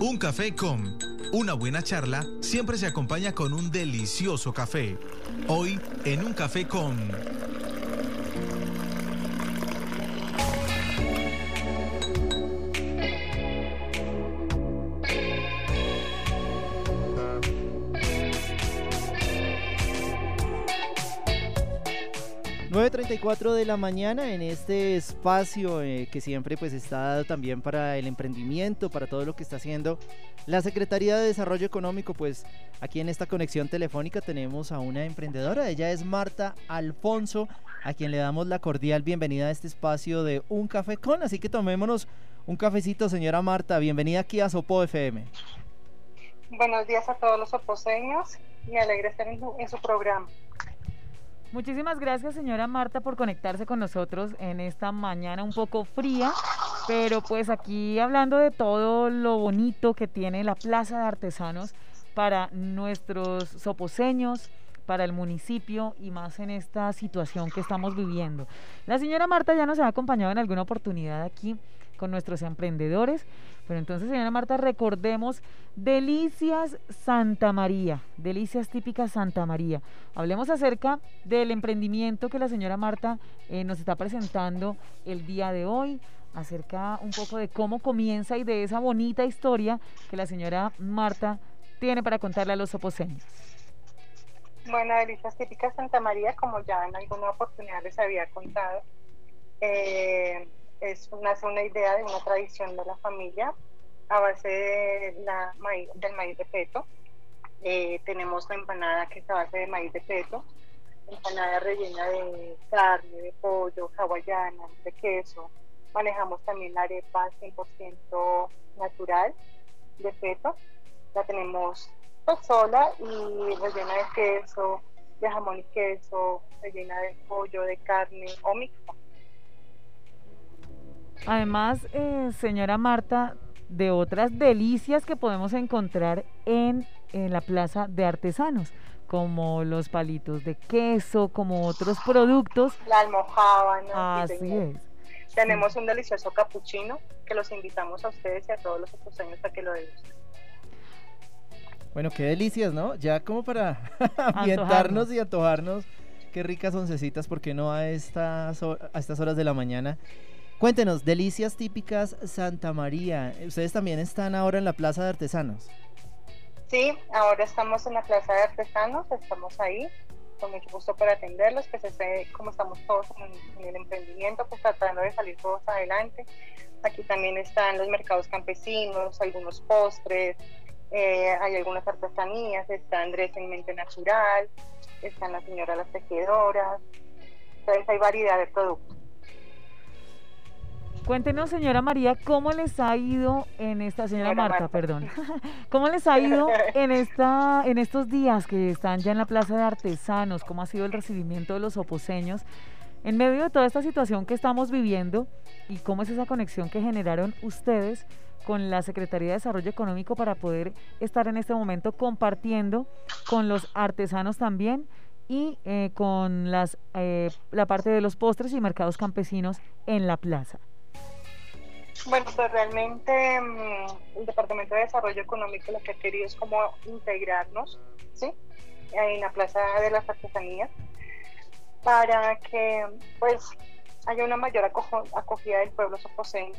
Un café con una buena charla siempre se acompaña con un delicioso café. Hoy en un café con... 9.34 de la mañana en este espacio eh, que siempre pues está dado también para el emprendimiento, para todo lo que está haciendo la Secretaría de Desarrollo Económico, pues aquí en esta conexión telefónica tenemos a una emprendedora, ella es Marta Alfonso, a quien le damos la cordial bienvenida a este espacio de Un Café Con, así que tomémonos un cafecito señora Marta, bienvenida aquí a Sopo FM. Buenos días a todos los oposeños y alegre estar en su programa. Muchísimas gracias, señora Marta, por conectarse con nosotros en esta mañana un poco fría, pero pues aquí hablando de todo lo bonito que tiene la Plaza de Artesanos para nuestros soposeños, para el municipio y más en esta situación que estamos viviendo. La señora Marta ya nos ha acompañado en alguna oportunidad aquí con nuestros emprendedores. Pero entonces, señora Marta, recordemos Delicias Santa María, Delicias típicas Santa María. Hablemos acerca del emprendimiento que la señora Marta eh, nos está presentando el día de hoy, acerca un poco de cómo comienza y de esa bonita historia que la señora Marta tiene para contarle a los oposeños. Bueno, Delicias típicas Santa María, como ya en alguna oportunidad les había contado, eh, es nace una idea de una tradición de la familia a base de la del maíz de peto. Eh, tenemos la empanada que es a base de maíz de peto, empanada rellena de carne, de pollo, hawaiana, de queso. Manejamos también la arepa 100% natural de peto. La tenemos pues, sola y rellena de queso, de jamón y queso, rellena de pollo, de carne o mixta. Además, eh, señora Marta, de otras delicias que podemos encontrar en, la Plaza de Artesanos, como los palitos de queso, como otros productos. La almohábana. Así es. Tenemos un delicioso capuchino que los invitamos a ustedes y a todos los otros años a que lo degusten. Bueno, qué delicias, ¿no? Ya como para ambientarnos y antojarnos. Qué ricas oncecitas, porque no a estas, a estas horas de la mañana? Cuéntenos, delicias típicas Santa María. ¿Ustedes también están ahora en la Plaza de Artesanos? Sí, ahora estamos en la Plaza de Artesanos, estamos ahí, con mucho gusto para atenderlos, pues como estamos todos en, el emprendimiento, pues tratando de salir todos adelante. Aquí también están los mercados campesinos, algunos postres, eh, hay algunas artesanías, está Andrés en Mente Natural, están la señora Las Tejedoras, entonces hay variedad de productos. Cuéntenos, señora María, cómo les ha ido en esta, señora Marta, perdón, cómo les ha ido en esta, en estos días que están ya en la Plaza de Artesanos, cómo ha sido el recibimiento de los oposeños en medio de toda esta situación que estamos viviendo y cómo es esa conexión que generaron ustedes con la Secretaría de Desarrollo Económico para poder estar en este momento compartiendo con los artesanos también y eh, con las, eh, la parte de los postres y mercados campesinos en la plaza. Bueno, pues realmente mm, el Departamento de Desarrollo Económico lo que ha querido es como integrarnos, ¿sí? En la Plaza de las Artesanías para que pues haya una mayor acogida del pueblo soposeño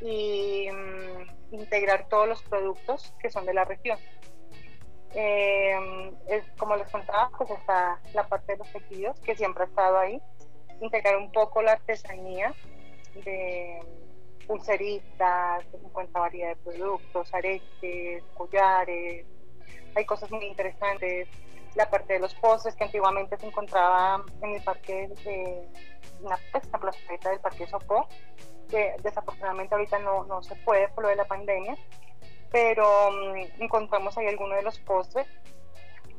y mm, integrar todos los productos que son de la región. Es, como les contaba, pues está la parte de los tejidos que siempre ha estado ahí, integrar un poco la artesanía de pulseritas, se encuentra variedad de productos, aretes, collares, hay cosas muy interesantes. La parte de los postres que antiguamente se encontraba en el parque de una esta plazoleta del parque Sopó, que desafortunadamente ahorita no, no se puede por lo de la pandemia, pero mm, encontramos ahí algunos de los postres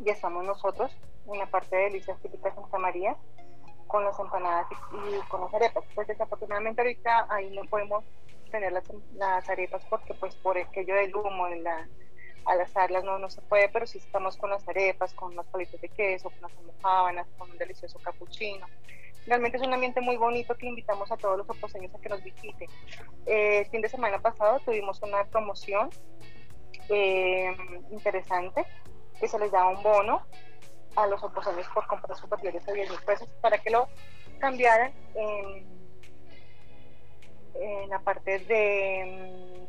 y estamos nosotros en la parte de delicias típicas de Santa María con las empanadas y, con las arepas. Pues desafortunadamente ahorita ahí no podemos tener las, las arepas porque pues por aquello del humo de la, al asarlas no, no se puede, pero sí estamos con las arepas, con los palitos de queso, con las almohábanas, con un delicioso capuchino. realmente es un ambiente muy bonito que invitamos a todos los oposeños a que nos visiten. Eh, el fin de semana pasado tuvimos una promoción eh, interesante que se les daba un bono a los oposeños por comprar superiores a 10 mil pesos para que lo cambiaran en, en la parte de,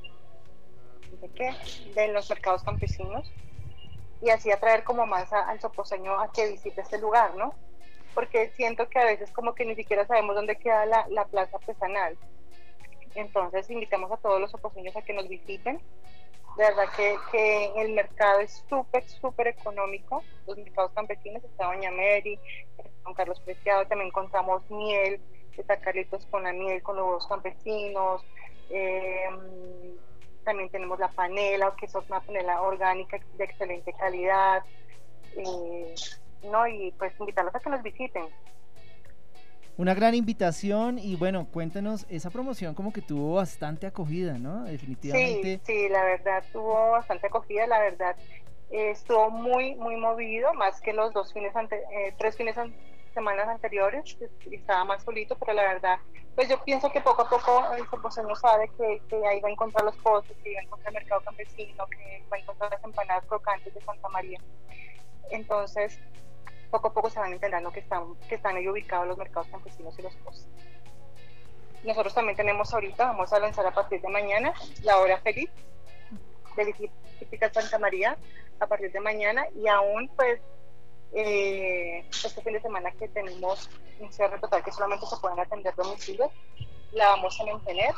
¿de qué? de los mercados campesinos y así atraer como más al soposeño a que visite este lugar, ¿no? Porque siento que a veces como que ni siquiera sabemos dónde queda la, la plaza artesanal. Entonces invitamos a todos los soposeños a que nos visiten. De verdad que, que el mercado es súper, súper económico. Los mercados campesinos, está Doña Mary, con Carlos Preciado, también encontramos miel, está Carlitos con la miel, con los campesinos. Eh, también tenemos la panela, que es una panela orgánica de excelente calidad. Eh, ¿no? Y pues invitarlos a que nos visiten. Una gran invitación y bueno, cuéntanos, esa promoción como que tuvo bastante acogida, ¿no? Definitivamente. Sí, sí, la verdad tuvo bastante acogida, la verdad eh, estuvo muy, muy movido, más que los dos fines, ante, eh, tres fines semanas anteriores, estaba más solito, pero la verdad, pues yo pienso que poco a poco el no sabe que, que, ahí va a encontrar los postres, que va a encontrar el mercado campesino, que va a encontrar las empanadas crocantes de Santa María. Entonces, poco a poco se van enterando que están, que están ahí ubicados los mercados campesinos y los postres. Nosotros también tenemos ahorita, vamos a lanzar a partir de mañana, la hora feliz de típica Santa María, a partir de mañana, y aún pues eh, este fin de semana que tenemos un cierre total que solamente se pueden atender domicilios, la vamos a mantener.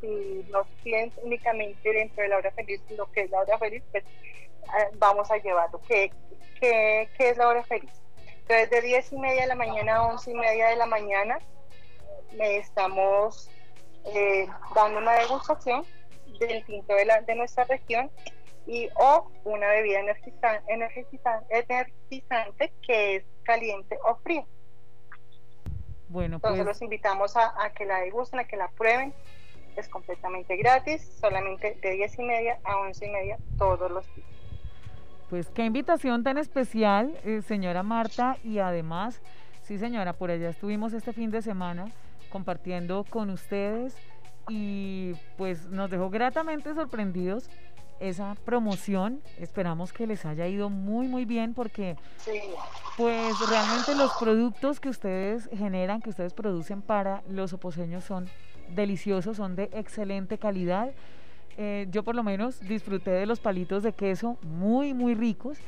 Si nos piden únicamente dentro de la hora feliz lo que es la hora feliz, pues vamos a llevarlo. ¿Qué, qué, qué es la hora feliz? Entonces, de 10 y media de la mañana a 11 y media de la mañana, me estamos eh, dando una degustación del tinto de, la, de nuestra región y o una bebida energizante, energizante, que es caliente o fría. Bueno, Entonces pues los invitamos a, a, que la degusten, a que la prueben. Es completamente gratis, solamente de 10 y media a 11 y media todos los días. Pues qué invitación tan especial, eh, señora Marta, y además, sí señora, por allá estuvimos este fin de semana compartiendo con ustedes y pues nos dejó gratamente sorprendidos esa promoción. Esperamos que les haya ido muy muy bien porque pues realmente los productos que ustedes generan, que ustedes producen para los oposeños son deliciosos, son de excelente calidad. Eh, yo por lo menos disfruté de los palitos de queso muy muy ricos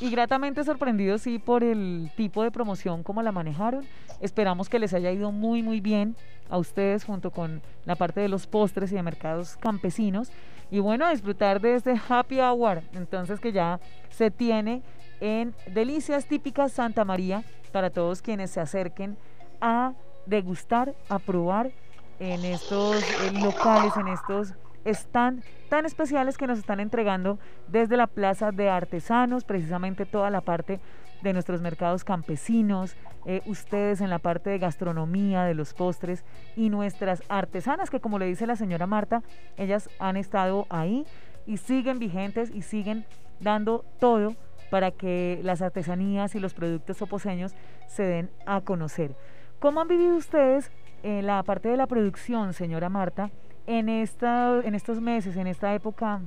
y gratamente sorprendidos sí por el tipo de promoción como la manejaron. Esperamos que les haya ido muy muy bien a ustedes junto con la parte de los postres y de mercados campesinos y bueno, disfrutar de este happy hour, entonces que ya se tiene en Delicias Típicas Santa María para todos quienes se acerquen a degustar, a probar en estos eh, locales, en estos stands tan especiales que nos están entregando desde la Plaza de Artesanos, precisamente toda la parte de nuestros mercados campesinos, eh, ustedes en la parte de gastronomía, de los postres y nuestras artesanas, que como le dice la señora Marta, ellas han estado ahí y siguen vigentes y siguen dando todo para que las artesanías y los productos oposeños se den a conocer. ¿Cómo han vivido ustedes en la parte de la producción, señora Marta, en, esta, en estos meses, en esta época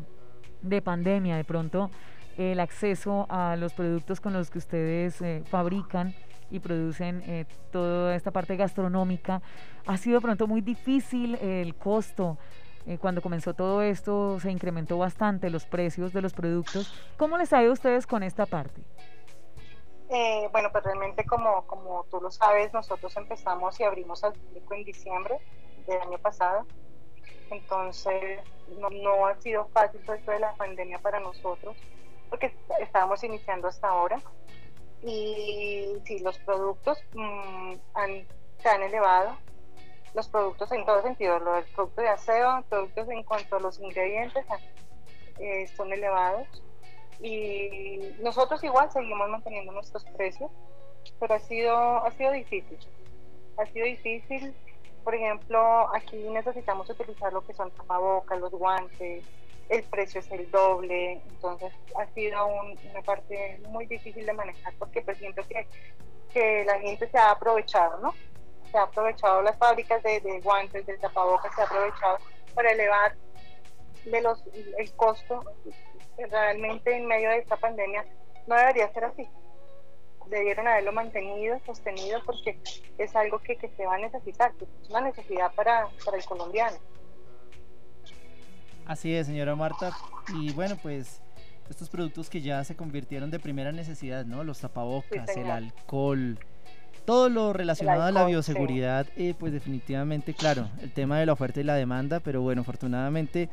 de pandemia, de pronto el acceso a los productos con los que ustedes eh, fabrican y producen eh, toda esta parte gastronómica. Ha sido de pronto muy difícil el costo. Eh, cuando comenzó todo esto se incrementó bastante los precios de los productos. ¿Cómo les ha ido a ustedes con esta parte? bueno, pues realmente como, como tú lo sabes, nosotros empezamos y abrimos al público en diciembre del año pasado. Entonces no, no ha sido fácil todo esto de la pandemia para nosotros porque estábamos iniciando hasta ahora. Y sí, los productos mm, han, se han elevado, los productos en todo sentido, los productos de aseo, productos en cuanto a los ingredientes eh, son elevados. Y nosotros igual seguimos manteniendo nuestros precios, pero ha sido, ha sido difícil. Ha sido difícil. Por ejemplo, aquí necesitamos utilizar lo que son tapabocas, los guantes, el precio es el doble, entonces ha sido una parte muy difícil de manejar porque pues siento que, que la gente se ha aprovechado, ¿no? se ha aprovechado las fábricas de, de guantes, de tapabocas, se ha aprovechado para elevar de los, el costo. Realmente en medio de esta pandemia no debería ser así. Debieron haberlo mantenido, sostenido, porque es algo que, que se va a necesitar, que es una necesidad para, para el colombiano. Así es, señora Marta. Y bueno, pues estos productos que ya se convirtieron de primera necesidad, ¿no? Los tapabocas, Sí, el alcohol, todo lo relacionado a la bioseguridad, eh, pues definitivamente, claro, el tema de la oferta y la demanda, pero bueno, afortunadamente,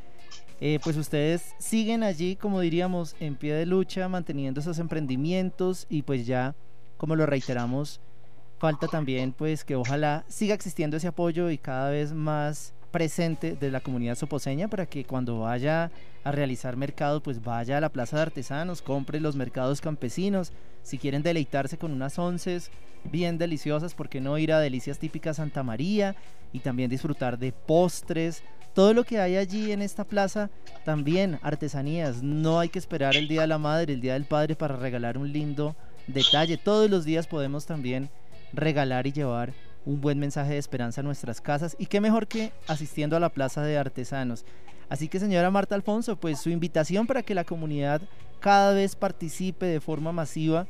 eh, pues ustedes siguen allí, como diríamos, en pie de lucha, manteniendo esos emprendimientos y pues ya, como lo reiteramos, falta también pues que ojalá siga existiendo ese apoyo y cada vez más presente de la comunidad soposeña para que cuando vaya a realizar mercado pues vaya a la plaza de artesanos, compre los mercados campesinos, si quieren deleitarse con unas onces bien deliciosas, ¿por qué no ir a Delicias Típicas Santa María y también disfrutar de postres? Todo lo que hay allí en esta plaza, también artesanías, no hay que esperar el Día de la Madre, el Día del Padre para regalar un lindo detalle, todos los días podemos también regalar y llevar un buen mensaje de esperanza a nuestras casas y qué mejor que asistiendo a la Plaza de Artesanos. Así que señora Marta Alfonso, pues su invitación para que la comunidad cada vez participe de forma masiva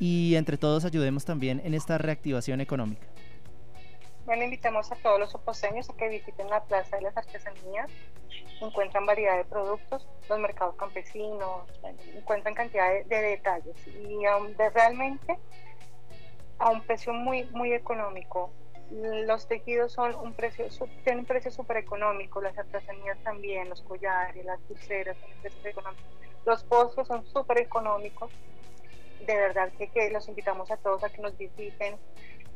y entre todos ayudemos también en esta reactivación económica. Bueno, invitamos a todos los oposeños a que visiten la Plaza de las Artesanías. Encuentran variedad de productos, los mercados campesinos, encuentran cantidad de, de detalles y um, de realmente a un precio muy, muy económico. Los tejidos son un precio, tienen un precio súper económico, las artesanías también, los collares, las pulseras. Los postres son súper económicos. De verdad que, que los invitamos a todos a que nos visiten,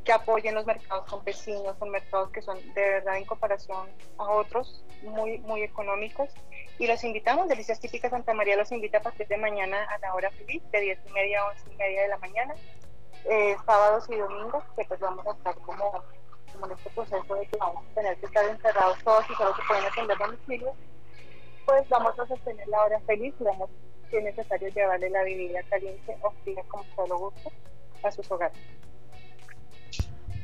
que apoyen los mercados campesinos, son mercados que son de verdad en comparación a otros muy, muy económicos. Y los invitamos, Delicias Típicas Santa María los invita a partir de mañana a la hora feliz, de 10 y media a 11 y media de la mañana, eh, sábados y domingos, que pues vamos a estar como, como en este proceso de que vamos a tener que estar encerrados todos y solo se pueden atender domicilios, pues vamos a sostener la hora feliz y vamos, si es necesario, llevarle la bebida caliente o fría como solo gusto a sus hogares.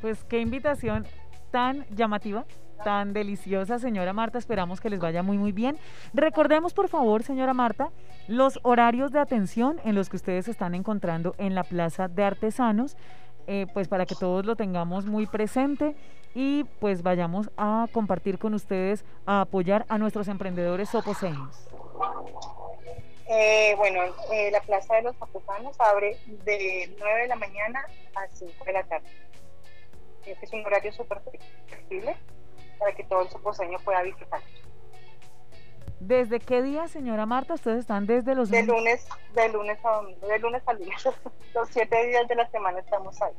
Pues qué invitación tan llamativa, tan deliciosa, señora Marta. Esperamos que les vaya muy, muy bien. Recordemos, por favor, señora Marta, los horarios de atención en los que ustedes están encontrando en la Plaza de Artesanos, eh, pues para que todos lo tengamos muy presente y pues vayamos a compartir con ustedes, a apoyar a nuestros emprendedores soposeños. Eh, bueno, eh, la Plaza de los Artesanos abre de 9 de la mañana a 5 de la tarde. Este es un horario súper flexible para que todo el soposeño pueda visitar. ¿Desde qué día, señora Marta? Ustedes están desde los De lunes, de lunes a domingo, de lunes a lunes. Los siete días de la semana estamos ahí.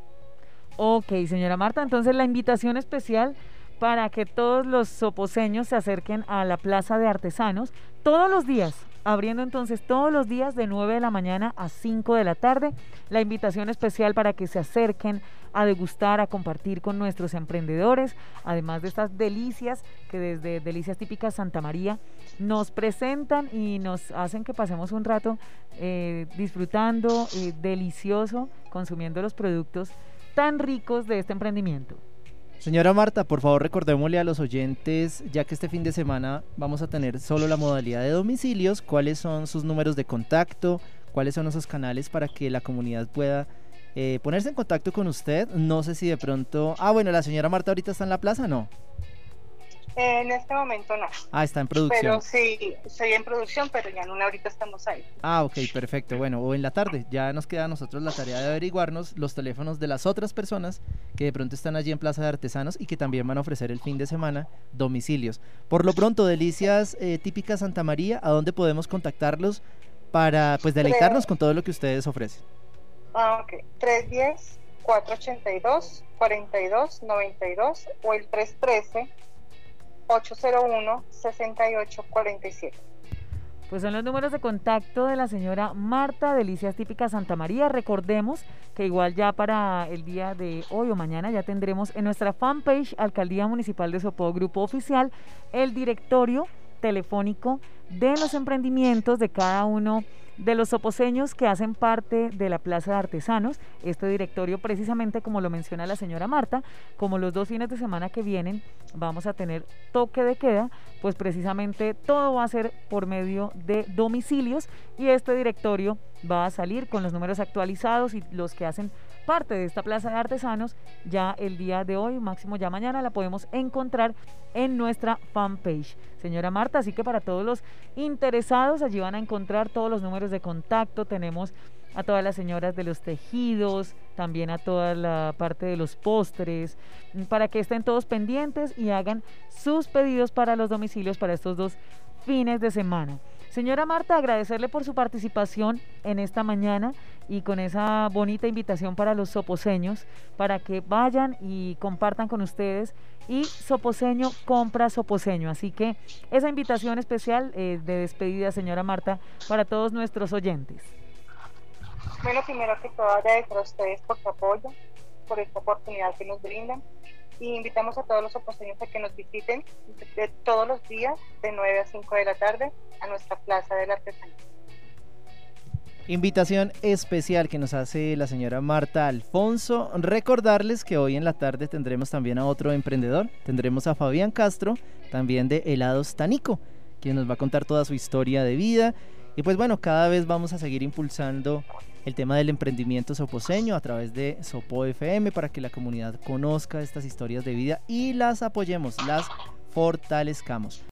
Ok, señora Marta, entonces la invitación especial para que todos los soposeños se acerquen a la Plaza de Artesanos todos los días, abriendo entonces todos los días de 9 de la mañana a 5 de la tarde. La invitación especial para que se acerquen a degustar, a compartir con nuestros emprendedores, además de estas delicias que desde Delicias Típicas Santa María nos presentan y nos hacen que pasemos un rato eh, disfrutando, eh, delicioso, consumiendo los productos tan ricos de este emprendimiento. Señora Marta, por favor recordémosle a los oyentes, ya que este fin de semana vamos a tener solo la modalidad de domicilios, cuáles son sus números de contacto, cuáles son esos canales para que la comunidad pueda eh, ponerse en contacto con usted. No sé si de pronto... Ah, bueno, la señora Marta ahorita está en la plaza, ¿no? En este momento no, Ah, está en producción. pero sí, estoy en producción, pero ya en una ahorita estamos ahí. Ah, ok, perfecto. Bueno, o en la tarde. Ya nos queda a nosotros la tarea de averiguarnos los teléfonos de las otras personas que de pronto están allí en Plaza de Artesanos y que también van a ofrecer el fin de semana domicilios. Por lo pronto, Delicias eh, Típicas Santa María, ¿a dónde podemos contactarlos para pues deleitarnos con todo lo que ustedes ofrecen? Ah, ok. 310-482-4292 o el 313-801-6847. Pues son los números de contacto de la señora Marta Delicias Típicas Santa María. Recordemos que igual ya para el día de hoy o mañana ya tendremos en nuestra fanpage Alcaldía Municipal de Sopó Grupo Oficial el directorio telefónico de los emprendimientos de cada uno de los soposeños que hacen parte de la Plaza de Artesanos. Este directorio, precisamente como lo menciona la señora Marta, como los dos fines de semana que vienen vamos a tener toque de queda, pues precisamente todo va a ser por medio de domicilios y este directorio va a salir con los números actualizados y los que hacen parte de esta Plaza de Artesanos ya el día de hoy, máximo ya mañana, la podemos encontrar en nuestra fanpage. Señora Marta, así que para todos los interesados, allí van a encontrar todos los números de contacto. Tenemos a todas las señoras de los tejidos, también a toda la parte de los postres, para que estén todos pendientes y hagan sus pedidos para los domicilios para estos dos fines de semana. Señora Marta, agradecerle por su participación en esta mañana y con esa bonita invitación para los soposeños, para que vayan y compartan con ustedes. Y Soposeño compra Soposeño. Así que esa invitación especial eh, de despedida, señora Marta, para todos nuestros oyentes. Bueno, primero que todo agradecer a ustedes por su apoyo, por esta oportunidad que nos brindan y invitamos a todos los oposeños a que nos visiten todos los días de 9 a 5 de la tarde a nuestra Plaza de la. Invitación especial que nos hace la señora Marta Alfonso. Recordarles que hoy en la tarde tendremos también a otro emprendedor. Tendremos a Fabián Castro, también de Helados Tanico, quien nos va a contar toda su historia de vida. Y pues bueno, cada vez vamos a seguir impulsando el tema del emprendimiento soposeño a través de Sopo FM para que la comunidad conozca estas historias de vida y las apoyemos, las fortalezcamos.